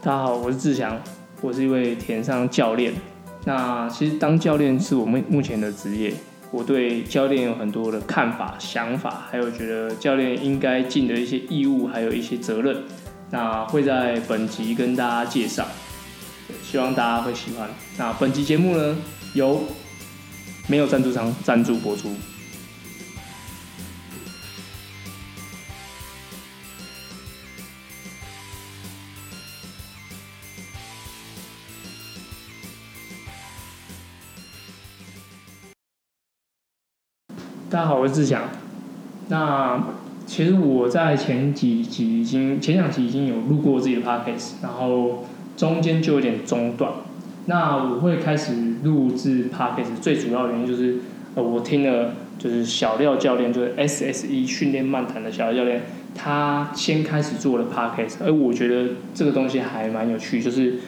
大家好，我是志祥，我是一位田商教练。那其实当教练是我目目前的职业，我对教练有很多的看法、想法，还有觉得教练应该尽的一些义务，还有一些责任。那会在本集跟大家介绍，希望大家会喜欢。那本集节目呢，由没有赞助商赞助播出。大家好，我是志祥。那其实我在前几集已经前两集已经有录过自己的 podcast，然后中间就有点中断。那我会开始录制 podcast 最主要原因就是，呃，我听了就是小廖教练，就是 SSE 训练漫谈的小廖教练，他先开始做了 podcast，而我觉得这个东西还蛮有趣，就是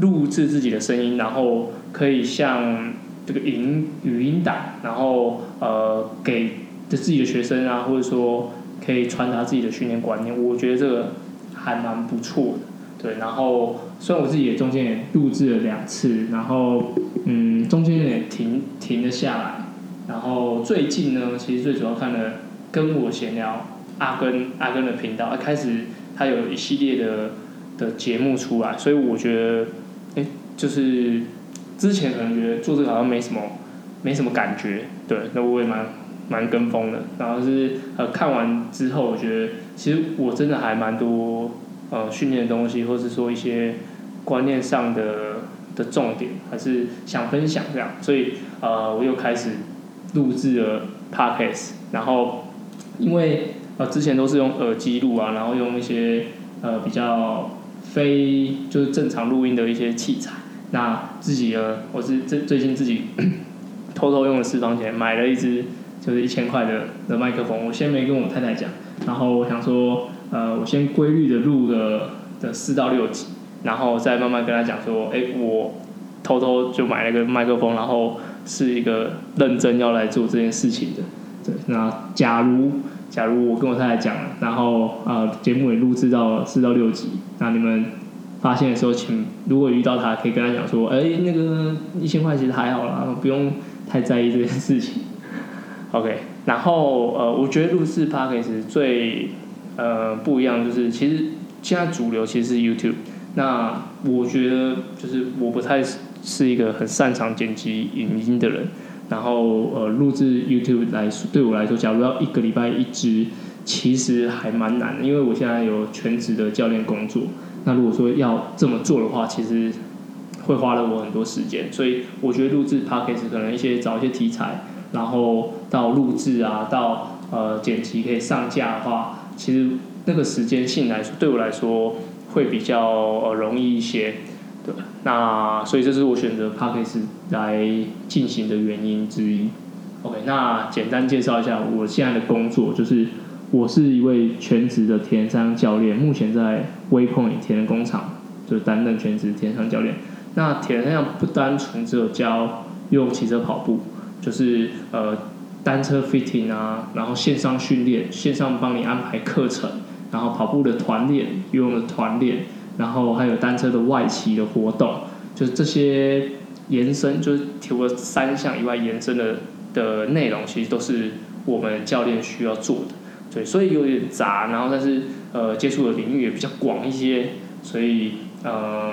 录制自己的声音，然后可以像。这个语音语音档，然后呃给的自己的学生啊，或者说可以传达自己的训练观念，我觉得这个还蛮不错的。对，然后虽然我自己也中间也录制了两次，然后嗯中间也停停了下来，然后最近呢，其实最主要看了跟我闲聊阿根阿根的频道，一开始他有一系列的的节目出来，所以我觉得哎就是。之前可能觉得做这个好像没什么，没什么感觉，对，那我也蛮蛮跟风的。然后是呃看完之后，我觉得其实我真的还蛮多呃训练的东西，或是说一些观念上的的重点，还是想分享这样。所以呃我又开始录制了 podcast，然后因为呃之前都是用耳机录啊，然后用一些呃比较非就是正常录音的一些器材。那自己呢？我是最最近自己 偷偷用了私房钱买了一支，就是一千块的的麦克风。我先没跟我太太讲，然后我想说，呃，我先规律的录个的四到六集，然后再慢慢跟他讲说，哎，我偷偷就买了个麦克风，然后是一个认真要来做这件事情的。对，那假如假如我跟我太太讲，然后呃节目也录制到四到六集，那你们。发现的时候，请如果遇到他，可以跟他讲说：“哎、那个一千块其实还好啦，不用太在意这件事情。” OK，然后呃，我觉得录制 Podcast 最呃不一样，就是其实现在主流其实是 YouTube。那我觉得就是我不太是一个很擅长剪辑影音的人，然后呃录制 YouTube 来说，对我来说，假如要一个礼拜一支，其实还蛮难的，因为我现在有全职的教练工作。那如果说要这么做的话，其实会花了我很多时间，所以我觉得录制 podcast 可能一些找一些题材，然后到录制啊，到呃剪辑可以上架的话，其实那个时间性来说，对我来说会比较呃容易一些。对，那所以这是我选择 podcast 来进行的原因之一。OK，那简单介绍一下我现在的工作，就是。我是一位全职的田商教练，目前在 Waypoint 铁人工厂就担任全职田商教练。那铁人上不单纯只有教用骑车跑步，就是呃单车 fitting 啊，然后线上训练，线上帮你安排课程，然后跑步的团练，游泳的团练，然后还有单车的外骑的活动，就是这些延伸，就是除了三项以外延伸的的内容，其实都是我们教练需要做的。对，所以有点杂，然后但是呃接触的领域也比较广一些，所以呃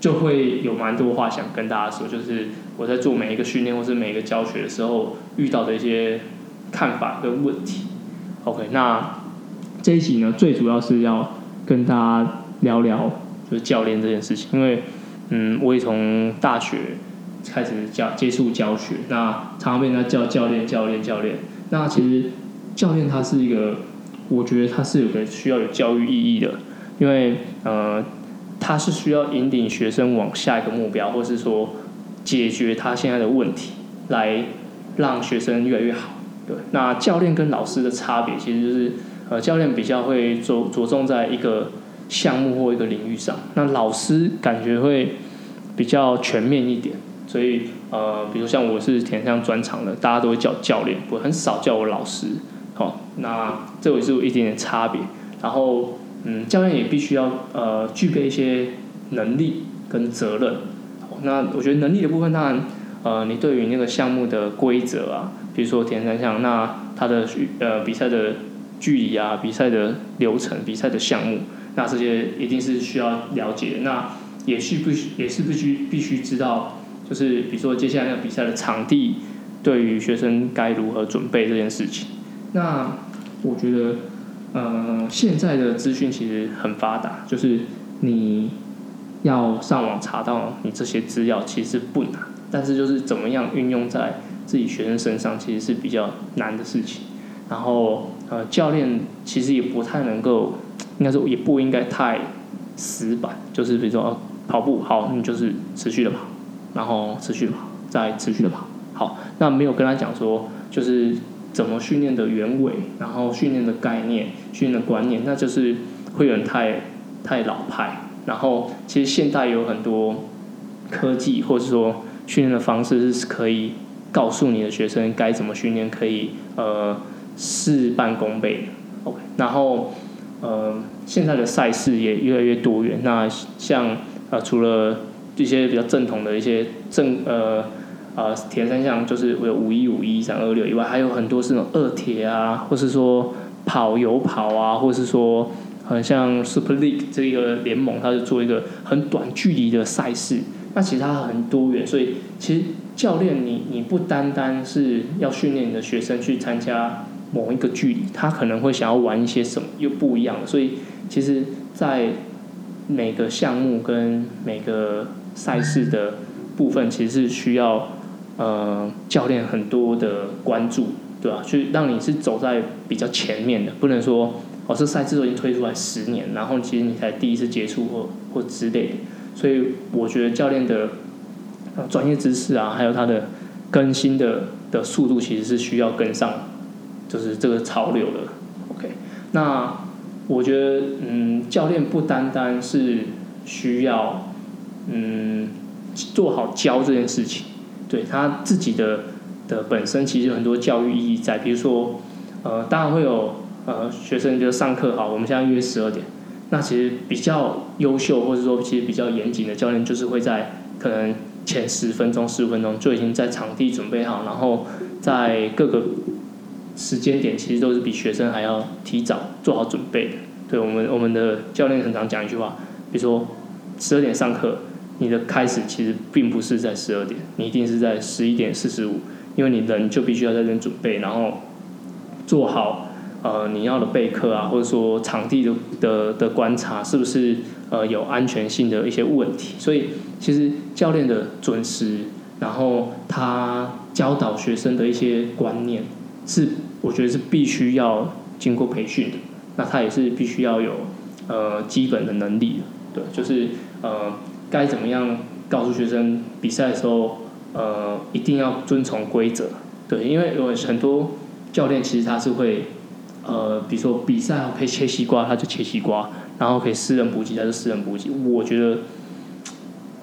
就会有蛮多话想跟大家说，就是我在做每一个训练或是每一个教学的时候遇到的一些看法跟问题。OK，那这一集呢，最主要是要跟大家聊聊就是教练这件事情，因为嗯我也从大学开始教接触教学，那常常被人家叫教练教练教练，那其实。教练他是一个，我觉得他是有个需要有教育意义的，因为呃，他是需要引领学生往下一个目标，或是说解决他现在的问题，来让学生越来越好。对，那教练跟老师的差别其实就是，呃，教练比较会着着重在一个项目或一个领域上，那老师感觉会比较全面一点。所以呃，比如像我是田上专长的，大家都会叫教练，我很少叫我老师。那这也是有一点点差别。然后，嗯，教练也必须要呃具备一些能力跟责任。那我觉得能力的部分，当然呃，你对于那个项目的规则啊，比如说铁人三项，那它的呃比赛的距离啊，比赛的流程，比赛的项目，那这些一定是需要了解。那也是必须也是必须必须知道，就是比如说接下来那个比赛的场地，对于学生该如何准备这件事情。那我觉得，呃，现在的资讯其实很发达，就是你要上网查到你这些资料其实不难，但是就是怎么样运用在自己学生身上，其实是比较难的事情。然后，呃，教练其实也不太能够，应该说也不应该太死板，就是比如说，跑步好，你就是持续的跑，然后持续的跑，再持续的跑，好，那没有跟他讲说，就是怎么训练的原委，然后训练的概念、训练的观念，那就是会有人太太老派。然后，其实现代有很多科技，或者说训练的方式是可以告诉你的学生该怎么训练，可以呃。事半功倍的，OK。然后，呃，现在的赛事也越来越多元。那像呃，除了一些比较正统的一些正呃呃铁三项，就是有五一五一三二六以外，还有很多是那种二铁啊，或是说跑有跑啊，或是说很像 Super League 这个联盟，它是做一个很短距离的赛事。那其实它很多元，所以其实教练你你不单单是要训练你的学生去参加。某一个距离，他可能会想要玩一些什么又不一样，所以其实，在每个项目跟每个赛事的部分，其实是需要呃教练很多的关注，对吧？去让你是走在比较前面的，不能说哦，这赛制都已经推出来十年，然后其实你才第一次接触或或之类的，所以我觉得教练的专业知识啊，还有他的更新的的速度，其实是需要跟上。就是这个潮流的，OK。那我觉得，嗯，教练不单单是需要，嗯，做好教这件事情，对他自己的的本身其实有很多教育意义在。比如说，呃，当然会有呃学生就上课好，我们现在约十二点。那其实比较优秀或者说其实比较严谨的教练，就是会在可能前十分钟、十五分钟就已经在场地准备好，然后在各个。时间点其实都是比学生还要提早做好准备的。对我们，我们的教练很常讲一句话，比如说十二点上课，你的开始其实并不是在十二点，你一定是在十一点四十五，因为你人就必须要在这准备，然后做好呃你要的备课啊，或者说场地的的的观察是不是呃有安全性的一些问题。所以其实教练的准时，然后他教导学生的一些观念是。我觉得是必须要经过培训的，那他也是必须要有呃基本的能力的，对，就是呃该怎么样告诉学生比赛的时候呃一定要遵从规则，对，因为有很多教练其实他是会呃比如说比赛可以切西瓜他就切西瓜，然后可以私人补给他就私人补给，我觉得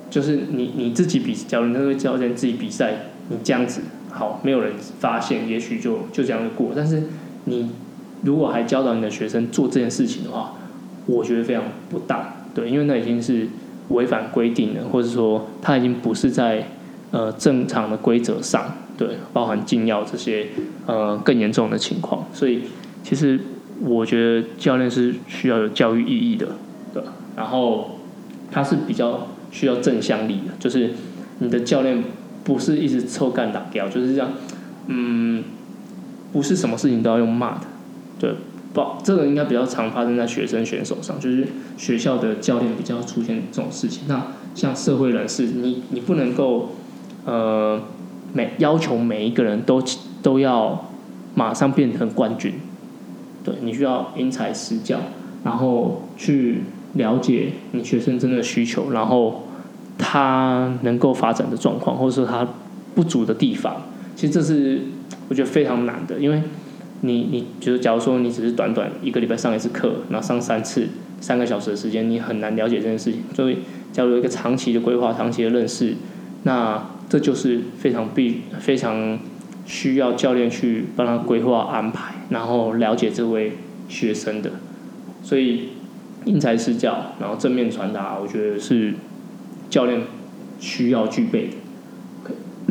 就是你你自己比教练那个教练自己比赛你这样子。好，没有人发现，也许就就这样过。但是你如果还教导你的学生做这件事情的话，我觉得非常不当，对，因为那已经是违反规定了，或者说他已经不是在呃正常的规则上，对，包含禁药这些呃更严重的情况。所以其实我觉得教练是需要有教育意义的，对，然后他是比较需要正向力的，就是你的教练。不是一直臭干打掉，就是这样，嗯，不是什么事情都要用骂的，对，不，这个应该比较常发生在学生选手上，就是学校的教练比较出现这种事情。那像社会人士，你你不能够，呃，每要求每一个人都都要马上变成冠军，对，你需要因材施教，然后去了解你学生真的需求，然后。他能够发展的状况，或者说他不足的地方，其实这是我觉得非常难的，因为你你就是假如说你只是短短一个礼拜上一次课，然后上三次三个小时的时间，你很难了解这件事情。所以，假如一个长期的规划、长期的认识，那这就是非常必非常需要教练去帮他规划安排，然后了解这位学生的。所以，因材施教，然后正面传达，我觉得是教练需要具备的。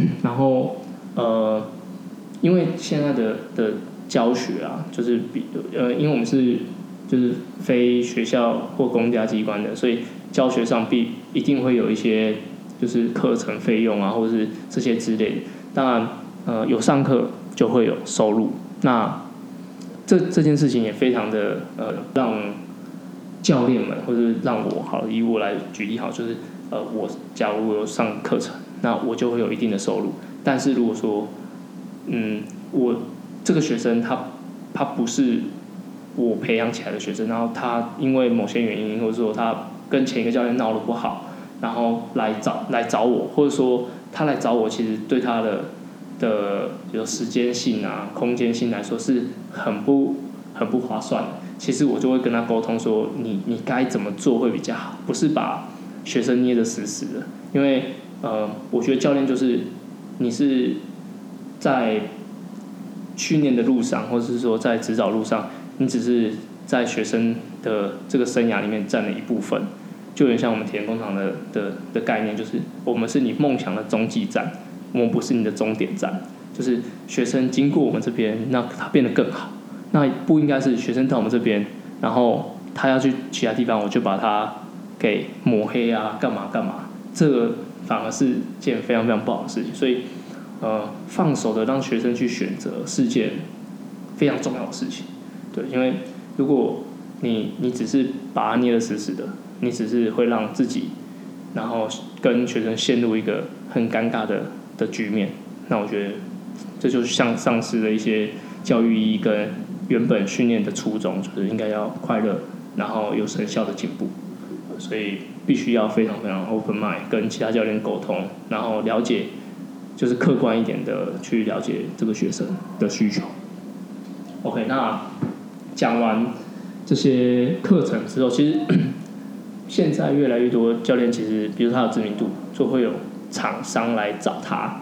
然后呃，因为现在的的教学啊，就是比呃，因为我们是就是非学校或公家机关的，所以教学上必一定会有一些就是课程费用啊，或者是这些之类的。当然呃，有上课就会有收入。那这这件事情也非常的呃让。教练们，或者让我好以我来举例好，就是呃，我假如我有上课程，那我就会有一定的收入。但是如果说，嗯，我这个学生他他不是我培养起来的学生，然后他因为某些原因，或者说他跟前一个教练闹得不好，然后来找来找我，或者说他来找我，其实对他的的有时间性啊、空间性来说是很不很不划算的。其实我就会跟他沟通说，你你该怎么做会比较好，不是把学生捏得死死的。因为呃，我觉得教练就是你是在训练的路上，或者是说在指导路上，你只是在学生的这个生涯里面占了一部分。就有点像我们体验工厂的的的概念，就是我们是你梦想的终极站，我们不是你的终点站。就是学生经过我们这边，那他变得更好。那不应该是学生到我们这边，然后他要去其他地方，我就把他给抹黑啊，干嘛干嘛？这个反而是件非常非常不好的事情。所以，呃，放手的让学生去选择是件非常重要的事情。对，因为如果你你只是把它捏得死死的，你只是会让自己，然后跟学生陷入一个很尴尬的的局面。那我觉得这就是像丧失了一些教育意义跟。原本训练的初衷就是应该要快乐，然后有成效的进步，所以必须要非常非常 open mind，跟其他教练沟通，然后了解，就是客观一点的去了解这个学生的需求。OK，那讲完这些课程之后，其实现在越来越多教练其实，比如他的知名度，就会有厂商来找他，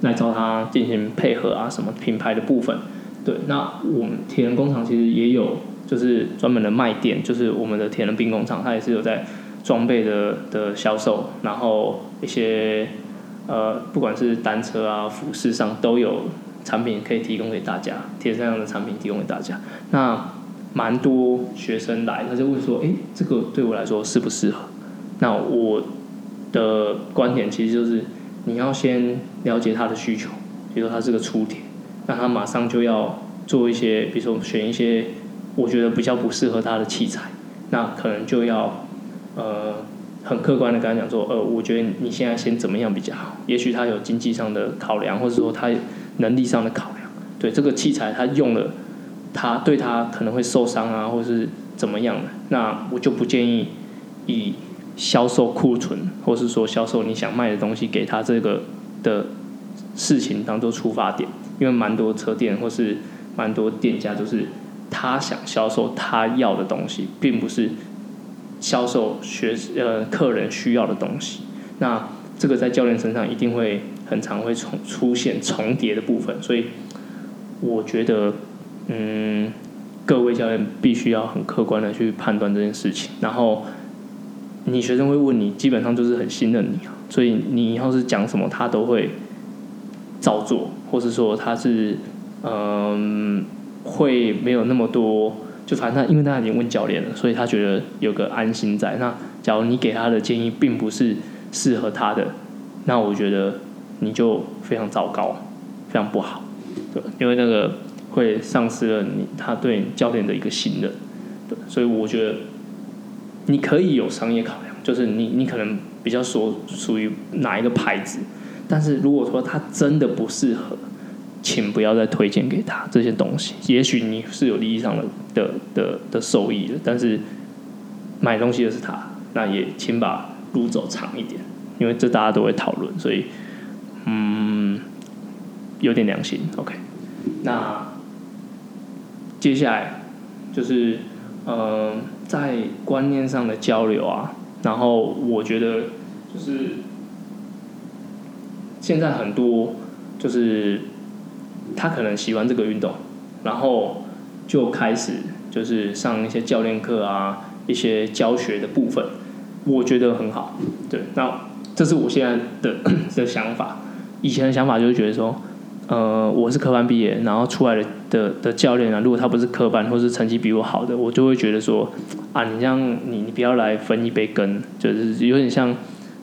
来找他进行配合啊，什么品牌的部分。对，那我们铁人工厂其实也有，就是专门的卖店，就是我们的铁人兵工厂，它也是有在装备的的销售，然后一些呃，不管是单车啊、服饰上都有产品可以提供给大家，铁三样的产品提供给大家。那蛮多学生来，他就会说，哎，这个对我来说适不适合？那我的观点其实就是，你要先了解他的需求，比如说他是个初铁。那他马上就要做一些，比如说选一些我觉得比较不适合他的器材，那可能就要呃很客观的跟他讲说，呃，我觉得你现在先怎么样比较好？也许他有经济上的考量，或者说他能力上的考量。对这个器材他用了，他对他可能会受伤啊，或是怎么样的？那我就不建议以销售库存，或是说销售你想卖的东西给他这个的事情当做出发点。因为蛮多车店或是蛮多店家，就是他想销售他要的东西，并不是销售学呃客人需要的东西。那这个在教练身上一定会很常会重出现重叠的部分，所以我觉得，嗯，各位教练必须要很客观的去判断这件事情。然后你学生会问你，基本上就是很信任你，所以你要是讲什么，他都会照做。或是说他是，嗯，会没有那么多，就反正他因为他已经问教练了，所以他觉得有个安心在。那假如你给他的建议并不是适合他的，那我觉得你就非常糟糕，非常不好，对，因为那个会丧失了你他对教练的一个信任，对，所以我觉得你可以有商业考量，就是你你可能比较说属于哪一个牌子。但是如果说他真的不适合，请不要再推荐给他这些东西。也许你是有利益上的的的的受益的，但是买东西的是他，那也请把路走长一点，因为这大家都会讨论，所以嗯，有点良心。OK，那接下来就是呃，在观念上的交流啊，然后我觉得就是。现在很多就是他可能喜欢这个运动，然后就开始就是上一些教练课啊，一些教学的部分，我觉得很好。对，那这是我现在的 的想法。以前的想法就是觉得说，呃，我是科班毕业，然后出来的的的教练啊，如果他不是科班或是成绩比我好的，我就会觉得说，啊，你这样你你不要来分一杯羹，就是有点像，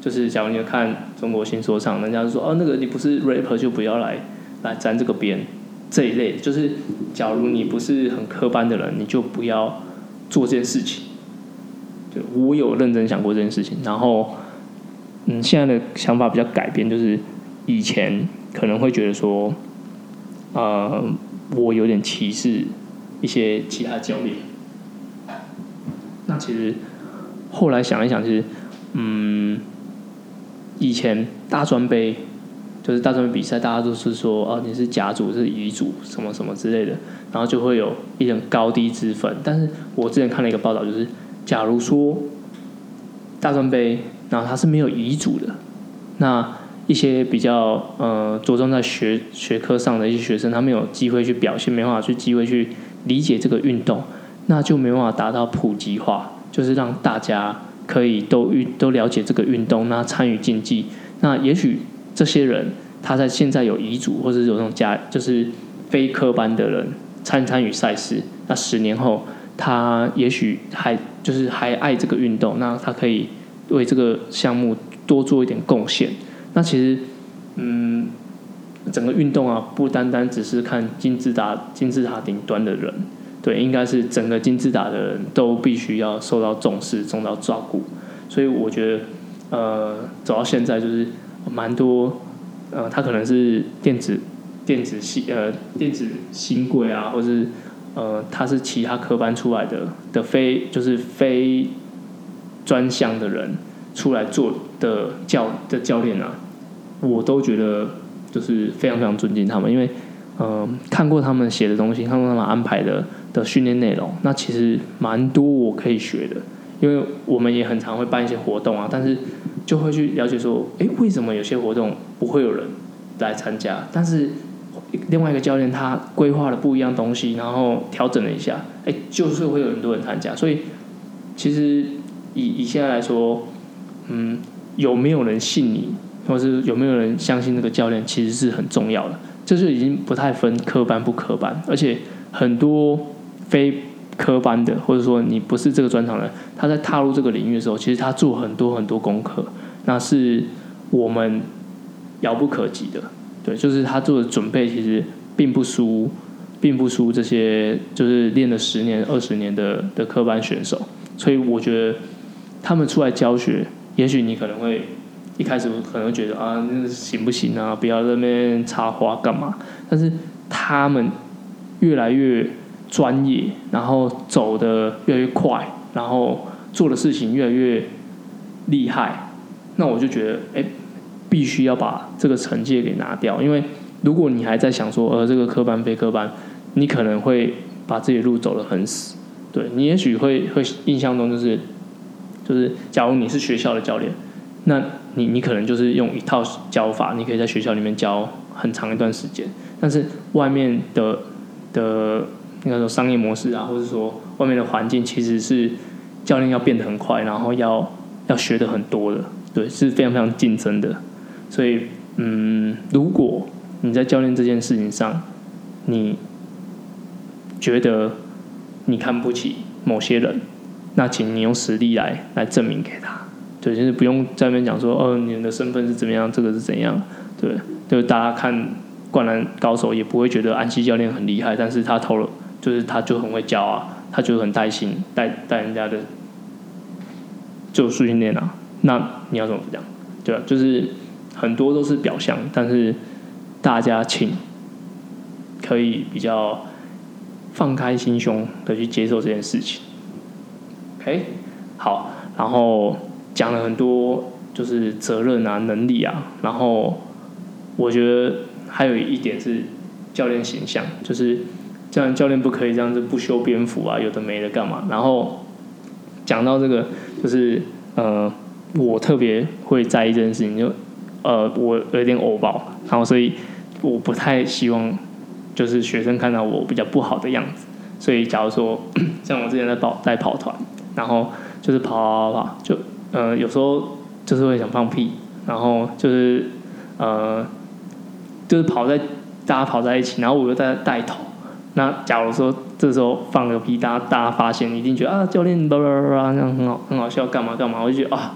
就是假如你看中国新说唱，人家说，哦，那个你不是 rapper 就不要来来沾这个边，这一类，就是假如你不是很科班的人，你就不要做这件事情。对，我有认真想过这件事情，然后，嗯，现在的想法比较改变，就是。以前可能会觉得说，呃，我有点歧视一些其他教练。那其实后来想一想，其实，嗯，以前大专杯就是大专比赛，大家都是说，哦，你是甲组是乙组什么什么之类的，然后就会有一种高低之分。但是我之前看了一个报道，就是假如说大专杯，然后他是没有乙组的，那一些比较呃着重在学学科上的一些学生，他没有机会去表现，没办法去机会去理解这个运动，那就没办法达到普及化，就是让大家可以都运都了解这个运动，那参与竞技。那也许这些人他在现在有遗嘱或者有那种家就是非科班的人参参与赛事，那十年后他也许还就是还爱这个运动，那他可以为这个项目多做一点贡献。那其实，嗯，整个运动啊，不单单只是看金字塔金字塔顶端的人，对，应该是整个金字塔的人都必须要受到重视、受到照顾。所以我觉得，呃，走到现在就是蛮多，呃，他可能是电子电子系呃电子新贵啊，或是呃他是其他科班出来的的非就是非专项的人出来做的教的教练啊。我都觉得就是非常非常尊敬他们，因为嗯、看过他们写的东西，看过他们安排的的训练内容，那其实蛮多我可以学的。因为我们也很常会办一些活动啊，但是就会去了解说，哎，为什么有些活动不会有人来参加？但是另外一个教练他规划了不一样东西，然后调整了一下，哎，就是会有很多人参加。所以其实以以现在来说，嗯，有没有人信你？或是有没有人相信那个教练，其实是很重要的。这就已经不太分科班不科班，而且很多非科班的，或者说你不是这个专长的，他在踏入这个领域的时候，其实他做很多很多功课，那是我们遥不可及的。对，就是他做的准备，其实并不输，并不输这些就是练了十年、二十年的的科班选手。所以我觉得他们出来教学，也许你可能会。一开始可能觉得啊，那行不行啊？不要在那边插花干嘛？但是他们越来越专业，然后走得越来越快，然后做的事情越来越厉害，那我就觉得，哎，必须要把这个成绩给拿掉。因为如果你还在想说，呃，这个科班非科班，你可能会把自己的路走得很死。对，你也许会会印象中就是就是，假如你是学校的教练，那你你可能就是用一套教法，你可以在学校里面教很长一段时间，但是外面的的应该说商业模式啊，或者说外面的环境，其实是教练要变得很快，然后要要学的很多的，对，是非常非常竞争的。所以，嗯，如果你在教练这件事情上，你觉得你看不起某些人，那请你用实力来来证明给他。对，就是不用在那边讲说，哦，你的身份是怎么样，这个是怎样，对，就是大家看灌篮高手也不会觉得安西教练很厉害，但是他投了，就是他就很会教啊，他就很带心，带带人家的就训练啊，那你要怎么讲？对吧？就是很多都是表象，但是大家请可以比较放开心胸的去接受这件事情。OK，好，然后。讲了很多，就是责任啊、能力啊，然后我觉得还有一点是教练形象，就是这样教练不可以这样子不修边幅啊，有的没的干嘛。然后讲到这个，就是呃，我特别会在意这件事情，就呃，我有点偶包，然后所以我不太希望就是学生看到我比较不好的样子。所以假如说像我之前在跑在跑团。然后就是跑跑跑跑，就呃有时候就是会想放屁，然后就是呃就是跑在大家跑在一起，然后我又在带头。那假如说这时候放个屁，大家大家发现，一定觉得啊教练叭叭叭叭这样很好很好笑，干嘛干嘛，我就觉得啊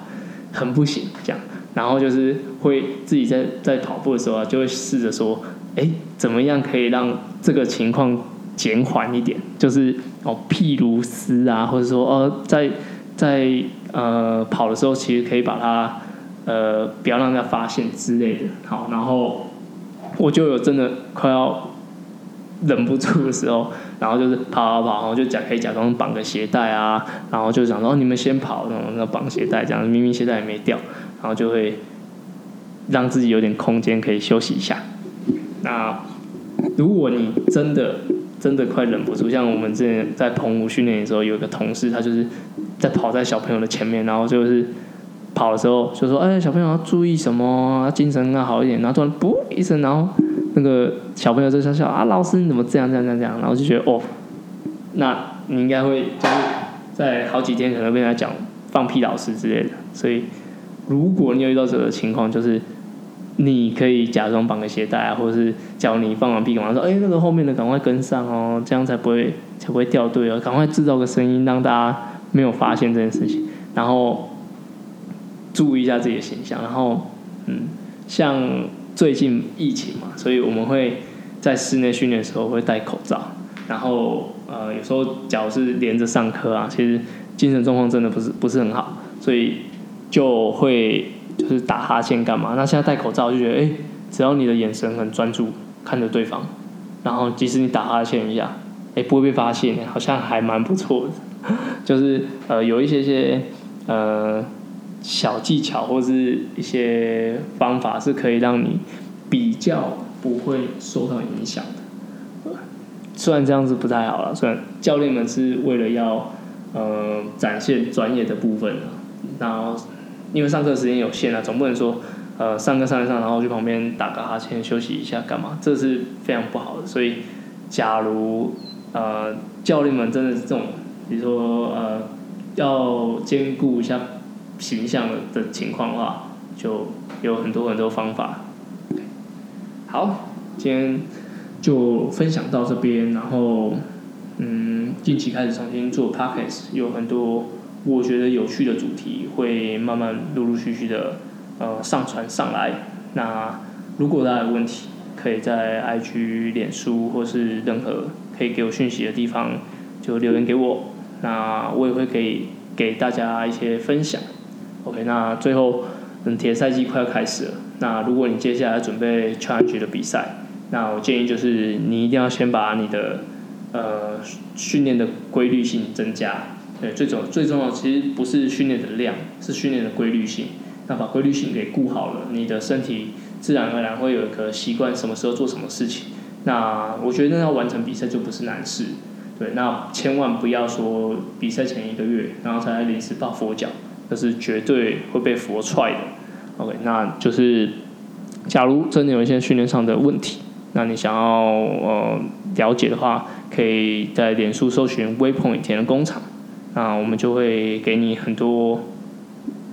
很不行这样。然后就是会自己在在跑步的时候啊，就会试着说，哎，怎么样可以让这个情况减缓一点？就是哦，譬如丝啊，或者说哦，在在呃跑的时候，其实可以把它呃不要让它发现之类的。好，然后我就有真的快要忍不住的时候，然后就是跑跑跑，然后就假可以假装绑个鞋带啊，然后就想说哦，你们先跑，然后绑鞋带这样，明明鞋带也没掉。然后就会让自己有点空间可以休息一下。那如果你真的真的快忍不住，像我们之前在澎湖训练的时候，有一个同事，他就是在跑在小朋友的前面，然后就是跑的时候就说：“哎，小朋友要注意什么？精神要好一点。”然后突然“噗”一声，然后那个小朋友就笑笑啊，老师你怎么这样这样这样这样？然后就觉得哦，那你应该会就是在好几天可能被他讲放屁老师之类的，所以。如果你有遇到这个情况，就是你可以假装绑个鞋带啊，或者是叫你放完屁，赶快说：“哎、那个后面的赶快跟上哦，这样才不会才不会掉队哦。”赶快制造个声音，让大家没有发现这件事情，然后注意一下自己的形象。然后，嗯，像最近疫情嘛，所以我们会在室内训练的时候会戴口罩。然后，呃，有时候假如是连着上课啊，其实精神状况真的不是不是很好，所以。就会就是打哈欠干嘛？那现在戴口罩就觉得，哎，只要你的眼神很专注看着对方，然后即使你打哈欠一下，哎，不会被发现，好像还蛮不错的。就是呃，有一些些呃小技巧或是一些方法是可以让你比较不会受到影响的。虽然这样子不太好了，虽然教练们是为了要呃展现专业的部分，然后。因为上课时间有限啊，总不能说，呃，上课上一上，然后去旁边打个哈欠休息一下干嘛？这是非常不好的。所以，假如呃教练们真的是这种，比如说呃要兼顾一下形象的的情况的话，就有很多很多方法。好，今天就分享到这边，然后嗯，近期开始重新做 podcast，有很多。我觉得有趣的主题会慢慢陆陆续续的呃上传上来。那如果大家有问题，可以在 IG、脸书或是任何可以给我讯息的地方就留言给我。那我也会给给大家一些分享。OK，那最后嗯铁赛季快要开始了。那如果你接下来准备 Challenge 的比赛，那我建议就是你一定要先把你的呃训练的规律性增加。对，最重最重要其实不是训练的量，是训练的规律性。那把规律性给顾好了，你的身体自然而然会有一个习惯，什么时候做什么事情。那我觉得要完成比赛就不是难事。对，那千万不要说比赛前一个月，然后才临时抱佛脚，这是绝对会被佛踹的。OK，那就是假如真的有一些训练上的问题，那你想要呃了解的话，可以在脸书搜寻 Waypoint 铁人工厂。那我们就会给你很多，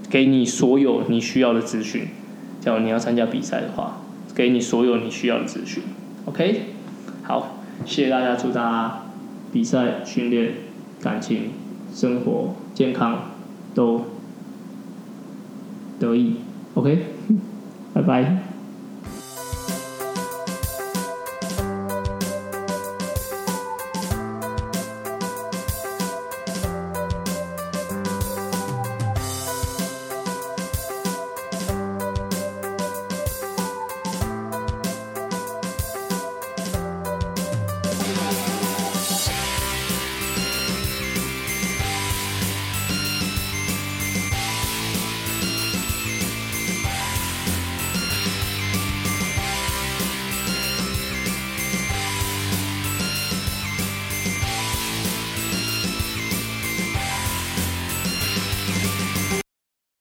给你所有你需要的资讯。假如你要参加比赛的话，给你所有你需要的资讯。OK，好，谢谢大家，祝大家比赛、训练、感情、生活、健康都得意。OK，拜拜。